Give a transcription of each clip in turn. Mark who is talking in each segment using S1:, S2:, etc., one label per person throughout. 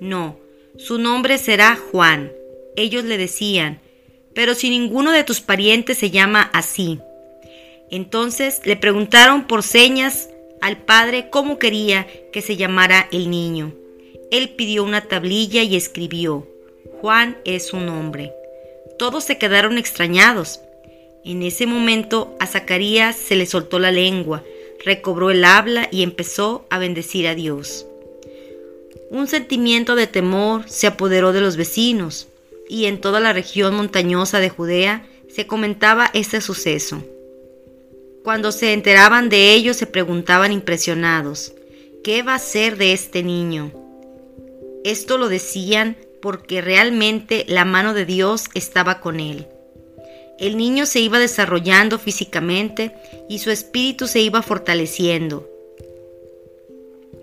S1: no, su nombre será Juan. Ellos le decían, pero si ninguno de tus parientes se llama así. Entonces le preguntaron por señas al padre cómo quería que se llamara el niño. Él pidió una tablilla y escribió, Juan es su nombre. Todos se quedaron extrañados. En ese momento a Zacarías se le soltó la lengua, recobró el habla y empezó a bendecir a Dios. Un sentimiento de temor se apoderó de los vecinos y en toda la región montañosa de Judea se comentaba este suceso. Cuando se enteraban de ello se preguntaban impresionados, ¿qué va a ser de este niño? Esto lo decían porque realmente la mano de Dios estaba con él. El niño se iba desarrollando físicamente y su espíritu se iba fortaleciendo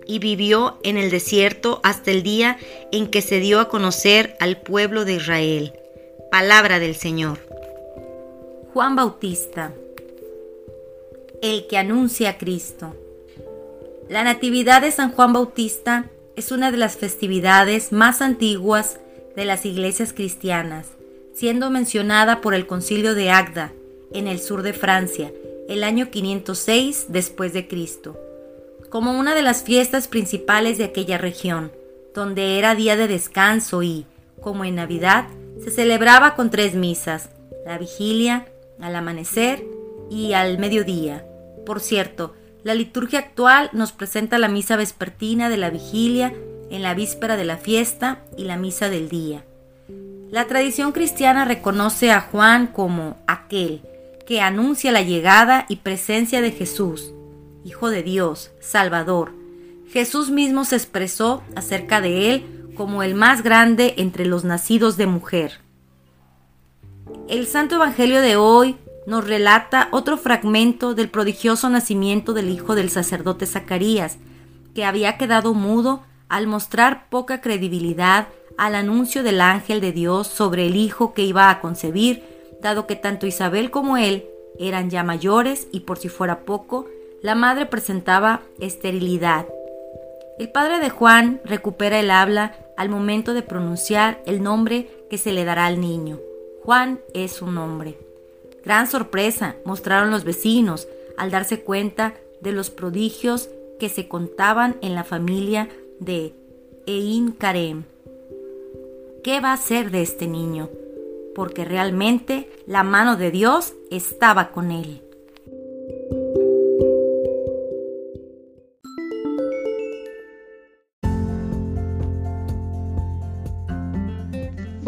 S1: y vivió en el desierto hasta el día en que se dio a conocer al pueblo de Israel. Palabra del Señor. Juan Bautista, el que anuncia a Cristo. La Natividad de San Juan Bautista es una de las festividades más antiguas de las iglesias cristianas, siendo mencionada por el concilio de Agda en el sur de Francia, el año 506 después de Cristo como una de las fiestas principales de aquella región, donde era día de descanso y, como en Navidad, se celebraba con tres misas, la vigilia, al amanecer y al mediodía. Por cierto, la liturgia actual nos presenta la misa vespertina de la vigilia en la víspera de la fiesta y la misa del día. La tradición cristiana reconoce a Juan como aquel que anuncia la llegada y presencia de Jesús, Hijo de Dios, Salvador. Jesús mismo se expresó acerca de él como el más grande entre los nacidos de mujer. El Santo Evangelio de hoy nos relata otro fragmento del prodigioso nacimiento del hijo del sacerdote Zacarías, que había quedado mudo al mostrar poca credibilidad al anuncio del ángel de Dios sobre el hijo que iba a concebir, dado que tanto Isabel como él eran ya mayores y por si fuera poco, la madre presentaba esterilidad. El padre de Juan recupera el habla al momento de pronunciar el nombre que se le dará al niño. Juan es su nombre. Gran sorpresa mostraron los vecinos al darse cuenta de los prodigios que se contaban en la familia de Ein Karem. ¿Qué va a ser de este niño? Porque realmente la mano de Dios estaba con él.